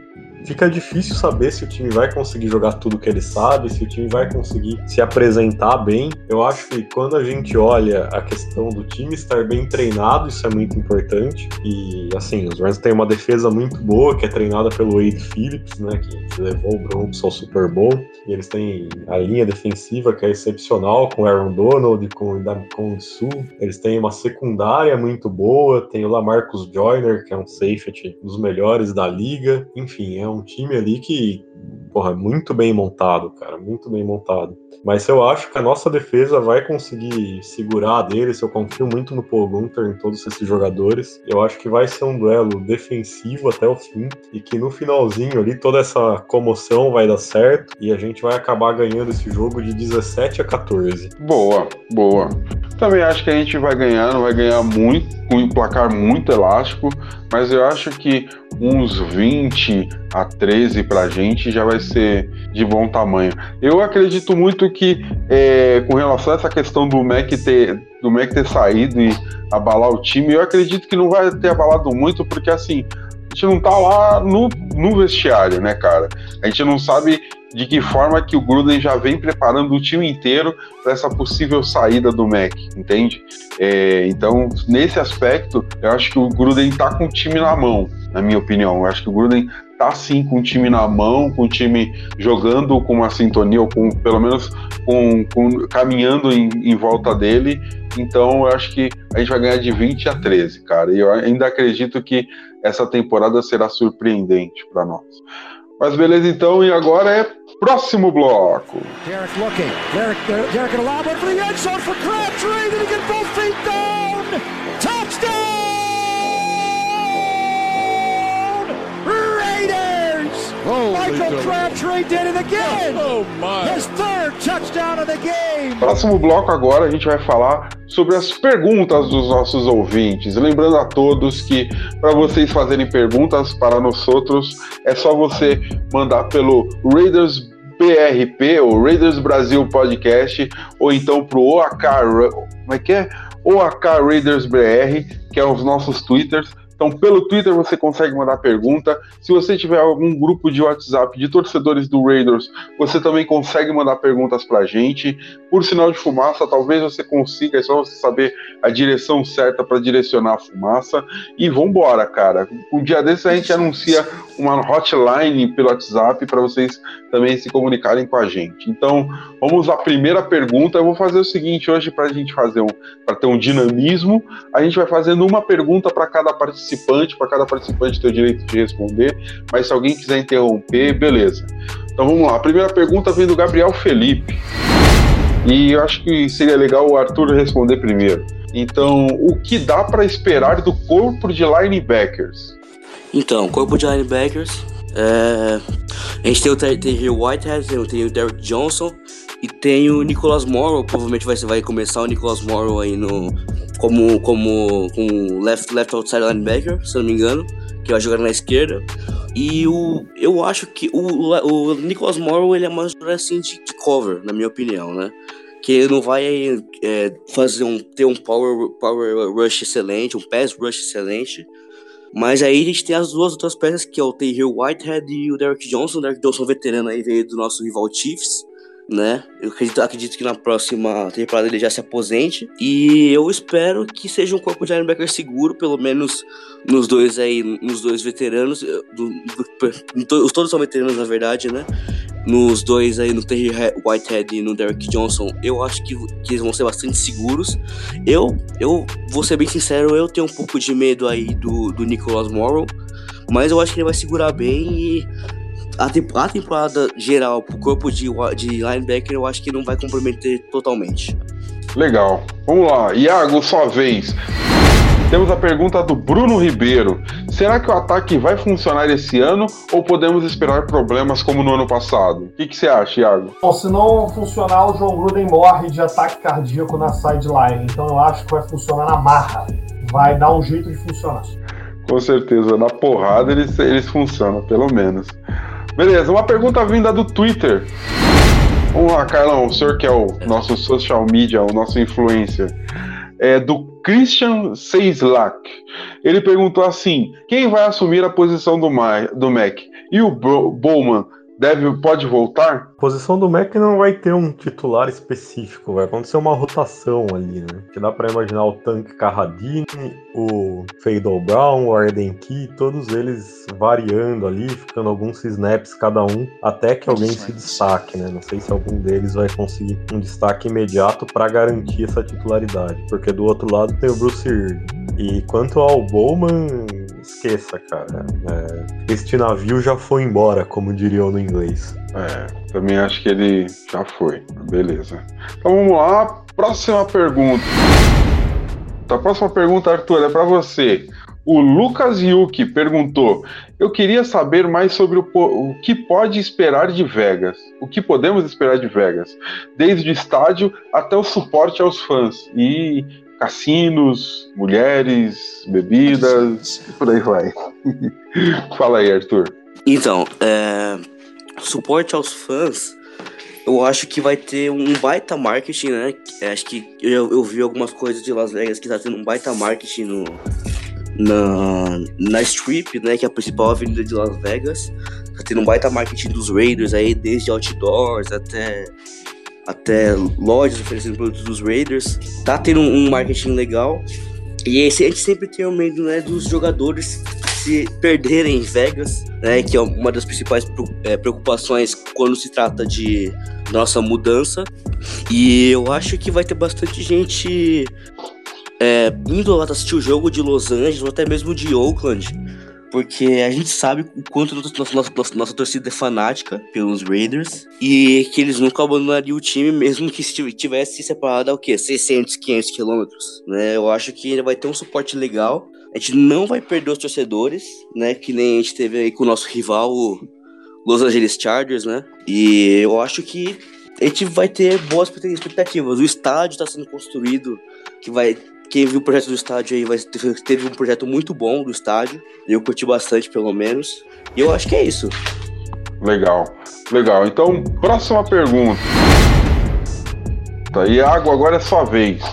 fica difícil saber se o time vai conseguir jogar tudo que ele sabe, se o time vai conseguir se apresentar bem. Eu acho que quando a gente olha a questão do time estar bem treinado, isso é muito importante. E assim, os Rams têm uma defesa muito boa, que é treinada pelo Wade Phillips, né, que levou o Broncos ao Super Bowl. E eles têm a linha defensiva que é excepcional, com Aaron Donald, com com Su. Eles têm uma secundária muito boa, tem o Lamarcus Joyner, que é um safety dos melhores da liga. Enfim, é um time ali que, porra, muito bem montado, cara, muito bem montado. Mas eu acho que a nossa defesa vai conseguir segurar a deles. Eu confio muito no Paul Gunter, em todos esses jogadores. Eu acho que vai ser um duelo defensivo até o fim e que no finalzinho ali toda essa comoção vai dar certo e a gente vai acabar ganhando esse jogo de 17 a 14. Boa, boa. Também acho que a gente vai ganhar, não vai ganhar muito, com um placar muito elástico, mas eu acho que uns 20 a 13 para a gente já vai ser de bom tamanho. Eu acredito muito que é, com relação a essa questão do Mac ter do Mac ter saído e abalar o time, eu acredito que não vai ter abalado muito, porque assim, a gente não tá lá no, no vestiário, né, cara? A gente não sabe de que forma que o Gruden já vem preparando o time inteiro para essa possível saída do Mac, entende? É, então, nesse aspecto, eu acho que o Gruden tá com o time na mão, na minha opinião. Eu acho que o Gruden tá sim com o time na mão, com o time jogando com uma sintonia, ou com pelo menos com, com caminhando em, em, volta dele. Então eu acho que a gente vai ganhar de 20 a 13, cara. E eu ainda acredito que essa temporada será surpreendente para nós. Mas beleza então, e agora é próximo bloco. Derek looking. Derek, Derek, Derek for the end zone for Crabtree. Did he get both feet down? Touchdown! Michael Crabtree did it again. Oh, my. His third touchdown of the game. Próximo bloco agora a gente vai falar sobre as perguntas dos nossos ouvintes. Lembrando a todos que para vocês fazerem perguntas para nós outros é só você mandar pelo Raiders BRP, ou Raiders Brasil Podcast, ou então pro OAK, como é que é? OAK Raiders BR, que é os nossos twitters Então, pelo Twitter você consegue mandar pergunta. Se você tiver algum grupo de WhatsApp de torcedores do Raiders, você também consegue mandar perguntas pra gente. Por sinal de fumaça, talvez você consiga, é só você saber a direção certa para direcionar a fumaça. E vambora, cara. Um dia desses a gente anuncia uma hotline pelo WhatsApp para vocês também se comunicarem com a gente. Então, vamos à primeira pergunta. Eu vou fazer o seguinte hoje para a gente fazer um, para ter um dinamismo, a gente vai fazendo uma pergunta para cada participante, para cada participante ter o direito de responder. Mas se alguém quiser interromper, beleza. Então vamos lá. A primeira pergunta vem do Gabriel Felipe. E eu acho que seria legal o Arthur responder primeiro. Então, o que dá para esperar do corpo de linebackers? Então, corpo de linebackers. é, a gente tem o Ter- Terry Whitehead, tem, tem o Derrick Johnson e tem o Nicholas Morrow. Provavelmente vai, vai começar o Nicholas Morrow aí no, como, como com left, left outside linebacker, se eu não me engano, que vai jogar na esquerda. E o, eu acho que o, o, Nicholas Morrow ele é mais assim de, de cover, na minha opinião, né? Que ele não vai é, fazer um, ter um power, power rush excelente, um pass rush excelente. Mas aí a gente tem as duas outras peças, que é o Taylor Whitehead e o Derrick Johnson. O Derrick Johnson veterano aí veio do nosso rival Chiefs, né? Eu acredito, acredito que na próxima temporada ele já se aposente. E eu espero que seja um corpo de linebacker seguro, pelo menos nos dois aí, nos dois veteranos. eh, do- do- to- os todos são veteranos, na verdade, né? Nos dois aí, no Terry Whitehead e no Derrick Johnson, eu acho que, que eles vão ser bastante seguros. Eu, eu vou ser bem sincero, eu tenho um pouco de medo aí do, do Nicholas Morrow, mas eu acho que ele vai segurar bem e a, a temporada geral pro corpo de, de linebacker eu acho que não vai comprometer totalmente. Legal. Vamos lá. Iago, sua vez. Temos a pergunta do Bruno Ribeiro. Será que o ataque vai funcionar esse ano ou podemos esperar problemas como no ano passado? O que, que você acha, Iago? Bom, se não funcionar, o John Gruden morre de ataque cardíaco na sideline. Então eu acho que vai funcionar na marra. Vai dar um jeito de funcionar. Com certeza, na porrada eles, eles funcionam, pelo menos. Beleza, uma pergunta vinda do Twitter. Vamos lá, Carlão, o senhor que é o nosso social media, o nosso influencer. É do Christian Seislak. Ele perguntou assim: quem vai assumir a posição do, Ma do Mac? E o Bowman deve, pode voltar? A posição do Mac não vai ter um titular específico, vai acontecer uma rotação ali, né? Que dá pra imaginar o Tank Carradine, o Fadel Brown, o Arden Key, todos eles variando ali, ficando alguns snaps cada um, até que alguém se destaque, né? Não sei se algum deles vai conseguir um destaque imediato pra garantir essa titularidade, porque do outro lado tem o Bruce Irving. E quanto ao Bowman, esqueça, cara. É, este navio já foi embora, como diriam no inglês. É, também acho que ele já foi. Beleza. Então vamos lá. Próxima pergunta. A próxima pergunta, Arthur, é para você. O Lucas Yuki perguntou: Eu queria saber mais sobre o, o que pode esperar de Vegas. O que podemos esperar de Vegas? Desde o estádio até o suporte aos fãs. E cassinos, mulheres, bebidas, por aí vai. *laughs* Fala aí, Arthur. Então, é, suporte aos fãs, eu acho que vai ter um baita marketing, né? É, Acho que eu, eu vi algumas coisas de Las Vegas que tá tendo um baita marketing no, na, na Strip, né? Que é a principal avenida de Las Vegas. Tá tendo um baita marketing dos Raiders aí, desde outdoors até, até lojas oferecendo produtos dos Raiders. Tá tendo um marketing legal. E esse, a gente sempre tem o medo né, dos jogadores se perderem em Vegas, né, que é uma das principais eh, preocupações quando se trata de nossa mudança. E eu acho que vai ter bastante gente é, indo lá assistir o jogo de Los Angeles ou até mesmo de Oakland, porque a gente sabe o quanto nossa, nossa, nossa, nossa torcida é fanática pelos Raiders e que eles nunca abandonariam o time, mesmo que se tivesse separado a o quê? 600, 500 quilômetros, né? Eu acho que ainda vai ter um suporte legal. A gente não vai perder os torcedores, né? Que nem a gente teve aí com o nosso rival, o Los Angeles Chargers, né? E eu acho que a gente vai ter boas expectativas. O estádio está sendo construído, que vai. Quem viu o projeto do estádio aí vai, teve um projeto muito bom do estádio. Eu curti bastante, pelo menos. E eu acho que é isso. Legal, legal. Então, próxima pergunta. Tá, Iago, agora é sua vez.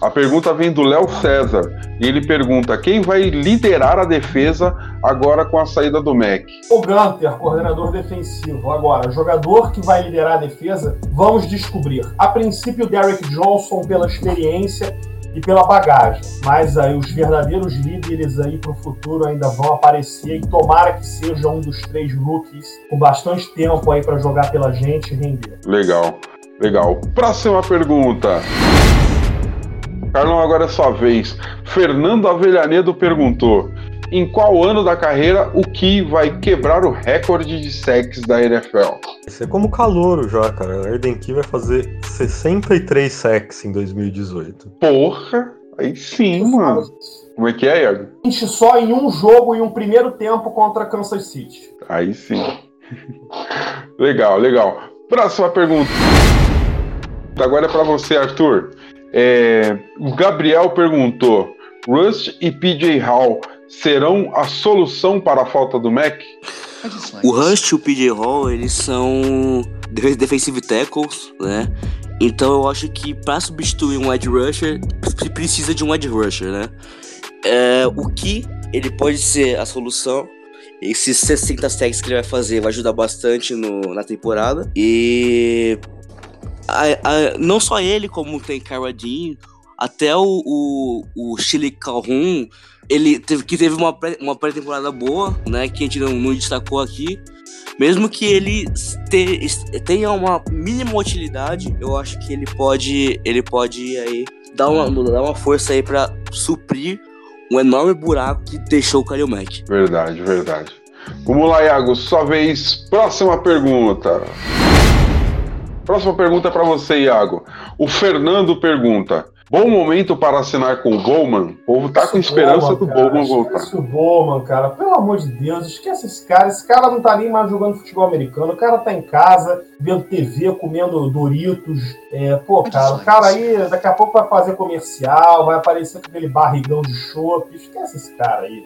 A pergunta vem do Léo César. E ele pergunta: quem vai liderar a defesa agora com a saída do Mac? O Gunter, coordenador defensivo. Agora, jogador que vai liderar a defesa, vamos descobrir. A princípio, Derek Johnson, pela experiência e pela bagagem. Mas aí os verdadeiros líderes aí para o futuro ainda vão aparecer e tomara que seja um dos três rookies com bastante tempo aí para jogar pela gente e render. Legal, legal. Próxima pergunta. Carlão, agora é sua vez. Fernando Avelhanedo perguntou: em qual ano da carreira o Ki vai quebrar o recorde de sacks da NFL? Isso é como calouro já, cara. A Erden Key vai fazer 63 sacks em 2018. Porra, aí sim, mano. Como é que é, Iago? só em um jogo e um primeiro tempo contra Kansas City. Aí sim. *laughs* legal, legal. Próxima pergunta. Agora é para você, Arthur. É, o Gabriel perguntou: Rust e PJ Hall serão a solução para a falta do Mac? O Rust e o PJ Hall, eles são defe- defensive tackles, né? Então eu acho que pra substituir um edge rusher, pre- precisa de um edge rusher, né? É, o que ele pode ser a solução. Esses 60 sacks que ele vai fazer vai ajudar bastante no- na temporada. E a- a- não só ele, como tem Carradine, até o, o, o Chile Calhoun, ele teve, que teve uma pré- uma pré-temporada boa, né? Que a gente não, não destacou aqui. Mesmo que ele te- tenha uma mínima utilidade, eu acho que ele pode, ele pode aí dar uma, dar uma força aí pra suprir um enorme buraco que deixou o Kalil Mack. Verdade, verdade. Vamos lá, Iago, sua vez. Próxima pergunta. Próxima pergunta é para você, Iago. O Fernando pergunta: Bom momento para assinar com o Bowman? O povo tá com esperança do cara, Bowman voltar. Esquece o Bowman, cara. Pelo amor de Deus, esquece esse cara. Esse cara não tá nem mais jogando futebol americano. O cara tá em casa, vendo TV, comendo Doritos. É, pô, cara, o cara aí daqui a pouco vai fazer comercial, vai aparecer com aquele barrigão de chope. Esquece esse cara aí.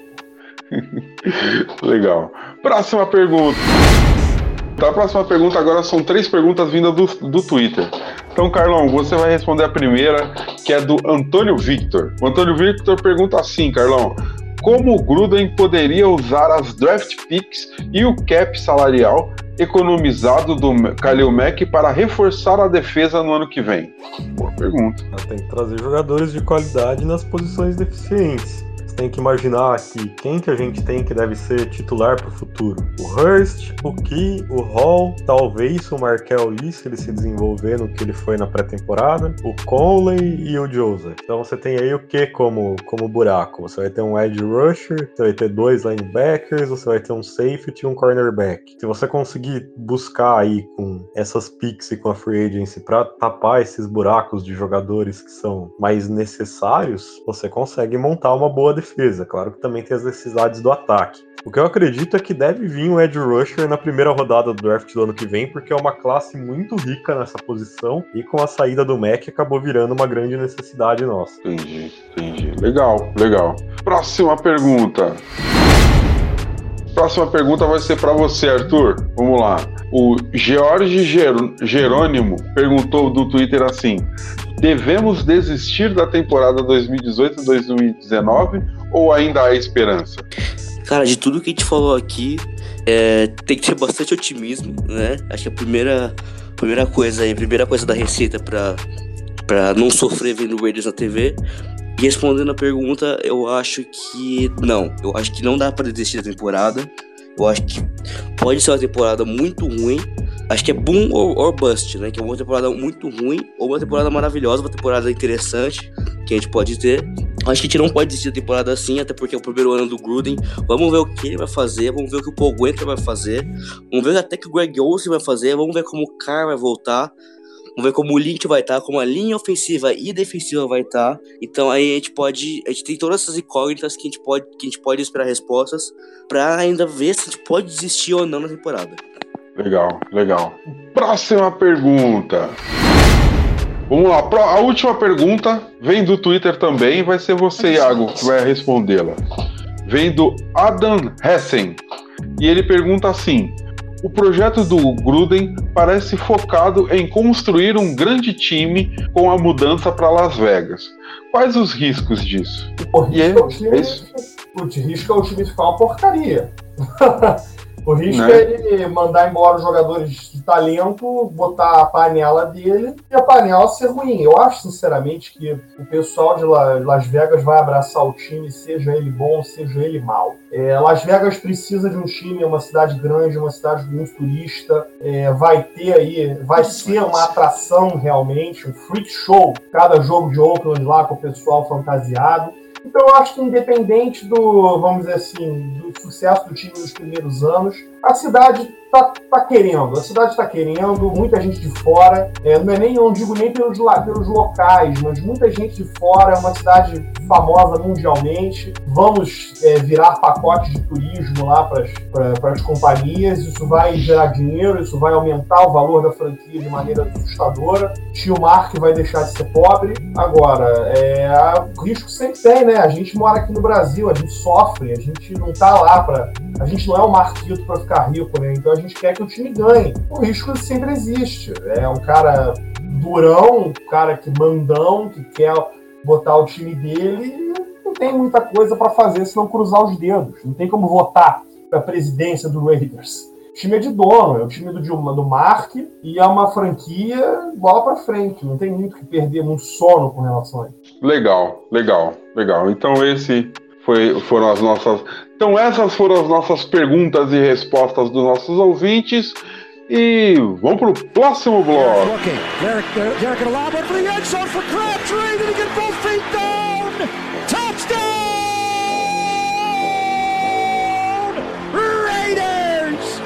*laughs* Legal. Próxima pergunta. Tá, a próxima pergunta agora são três perguntas vindas do, do Twitter. Então, Carlão, você vai responder a primeira, que é do Antônio Victor. O Antônio Victor pergunta assim, Carlão: Como o Gruden poderia usar as draft picks e o cap salarial economizado do Kalil Mack para reforçar a defesa no ano que vem? Boa pergunta. Tem que trazer jogadores de qualidade nas posições deficientes. Tem que imaginar que quem que a gente tem que deve ser titular para o futuro. O Hurst, o Key, o Hall, talvez o Markel Lee, se ele se desenvolver no que ele foi na pré-temporada, o Conley e o Joseph. Então você tem aí o que como, como buraco? Você vai ter um edge rusher, você vai ter dois linebackers, você vai ter um safety e um cornerback. Se você conseguir buscar aí com essas picks e com a free agency para tapar esses buracos de jogadores que são mais necessários, você consegue montar uma boa defesa. Claro que também tem as necessidades do ataque. O que eu acredito é que deve vir um edge rusher na primeira rodada do draft do ano que vem, porque é uma classe muito rica nessa posição e com a saída do Mac acabou virando uma grande necessidade nossa. Entendi, entendi. Legal, legal. Próxima pergunta. Próxima pergunta vai ser para você, Arthur. Vamos lá. O George Jerônimo perguntou do Twitter assim: Devemos desistir da temporada 2018-2019 ou ainda há esperança? Cara, de tudo que a gente falou aqui, é, tem que ter bastante otimismo, né? Acho que a primeira, primeira coisa aí, primeira coisa da receita pra, pra não sofrer vendo Raiders na TV. E respondendo a pergunta, eu acho que não. Eu acho que não dá pra desistir da temporada. Eu acho que pode ser uma temporada muito ruim. Acho que é boom or bust, né? Que é uma temporada muito ruim ou uma temporada maravilhosa, uma temporada interessante que a gente pode ter. Acho que a gente não pode desistir da temporada assim, até porque é o primeiro ano do Gruden. Vamos ver o que ele vai fazer, vamos ver o que o Paul Guenther vai fazer, vamos ver até que o Greg Olsen vai fazer, vamos ver como o Carr vai voltar, vamos ver como o Lynch vai estar, como a linha ofensiva e defensiva vai estar. Então aí a gente pode, a gente tem todas essas incógnitas que a gente pode, que a gente pode esperar respostas para ainda ver se a gente pode desistir ou não na temporada. Legal, legal. Próxima pergunta. Vamos lá, a última pergunta vem do Twitter também, vai ser você, Iago, que vai respondê-la. Vem do Adam Hessen. E ele pergunta assim: o projeto do Gruden parece focado em construir um grande time com a mudança para Las Vegas. Quais os riscos disso? O E risco, é- é isso. o risco é o time ficar uma porcaria. *laughs* o risco Né? é ele mandar embora os jogadores de talento, botar a panela dele e a panela ser ruim. Eu acho, sinceramente, que o pessoal de La- Las Vegas vai abraçar o time, seja ele bom, seja ele mal. É, Las Vegas precisa de um time, é uma cidade grande, uma cidade muito turista. É, vai ter aí, vai ser uma atração realmente, um freak show. Cada jogo de Oakland lá com o pessoal fantasiado. Então eu acho que independente do, vamos dizer assim, do sucesso do time nos primeiros anos, a cidade tá, tá querendo, a cidade tá querendo, muita gente de fora, é, não é nem, não digo nem pelos, pelos locais, mas muita gente de fora, é uma cidade famosa mundialmente, vamos é, virar pacote de turismo lá para as companhias, isso vai gerar dinheiro, isso vai aumentar o valor da franquia de maneira assustadora, tio Mark vai deixar de ser pobre, agora, é, o risco sempre tem, né, a gente mora aqui no Brasil, a gente sofre, a gente não tá lá para a gente não é o Marquito para ficar rico, né? Então a gente quer que o time ganhe. O risco sempre existe. É um cara durão, um cara que mandão, que quer botar o time dele não tem muita coisa para fazer senão cruzar os dedos. Não tem como votar para a presidência do Raiders. O time é de dono, é o time do, do Mark e é uma franquia bola para frente. Não tem muito que perder, muito sono com relação a isso. Legal, legal, legal. Então esse foi, foram as nossas. Então essas foram as nossas perguntas e respostas dos nossos ouvintes. E vamos pro próximo bloco.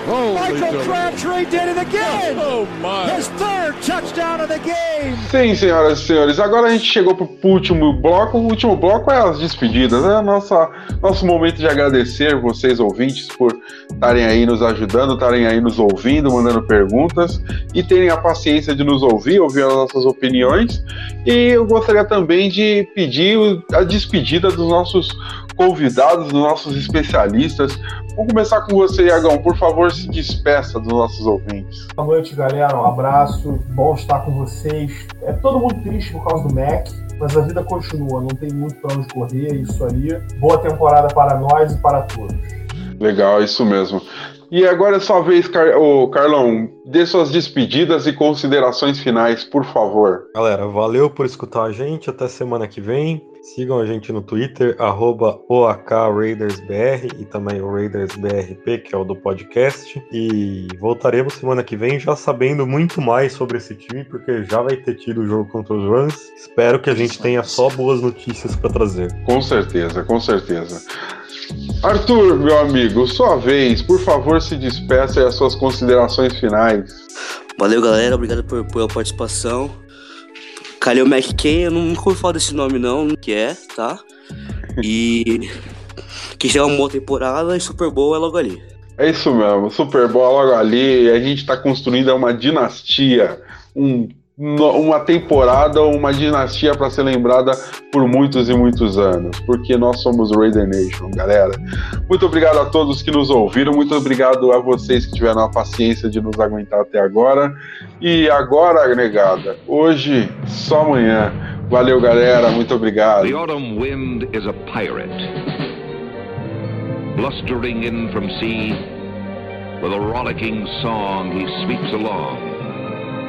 Michael Crabtree did it again! Oh, my. His third touchdown of the game! Sim, senhoras e senhores, agora a gente chegou pro último bloco. O último bloco é as despedidas, é a nossa, nosso momento de agradecer vocês, ouvintes, por estarem aí nos ajudando, estarem aí nos ouvindo, mandando perguntas e terem a paciência de nos ouvir, ouvir as nossas opiniões. E eu gostaria também de pedir a despedida dos nossos convidados, dos nossos especialistas. Vamos começar com você, Iagão. Por favor, se despeça dos nossos ouvintes. Boa noite, galera. Um abraço. Bom estar com vocês. É todo mundo triste por causa do Mac, mas a vida continua. Não tem muito para onde correr. Isso aí. Boa temporada para nós e para todos. Legal, isso mesmo. E agora é sua vez, Car... Ô, Carlão. Dê suas despedidas e considerações finais, por favor. Galera, valeu por escutar a gente. Até semana que vem. Sigam a gente no Twitter, arroba OAKRaidersBR e também o RaidersBRP, que é o do podcast. E voltaremos semana que vem já sabendo muito mais sobre esse time, porque já vai ter tido o jogo contra os Rams. Espero que a gente tenha só boas notícias para trazer. Com certeza, com certeza. Arthur, meu amigo, sua vez, por favor, se despeça e as suas considerações finais. Valeu, galera. Obrigado por, pela participação. Kalil McKay, eu nunca ouvi falar desse nome, não, que é, tá? E que já é uma boa temporada e Super Bowl é logo ali. É isso mesmo, Super Bowl logo ali, a gente está construindo uma dinastia, um- uma temporada, uma dinastia para ser lembrada por muitos e muitos anos, porque nós somos Raider Nation, galera. Muito obrigado a todos que nos ouviram, muito obrigado a vocês que tiveram a paciência de nos aguentar até agora. E agora, negada, hoje, só amanhã. Valeu, galera, muito obrigado. The autumn wind is a pirate, blustering in from sea. With a rollicking song, he sweeps along,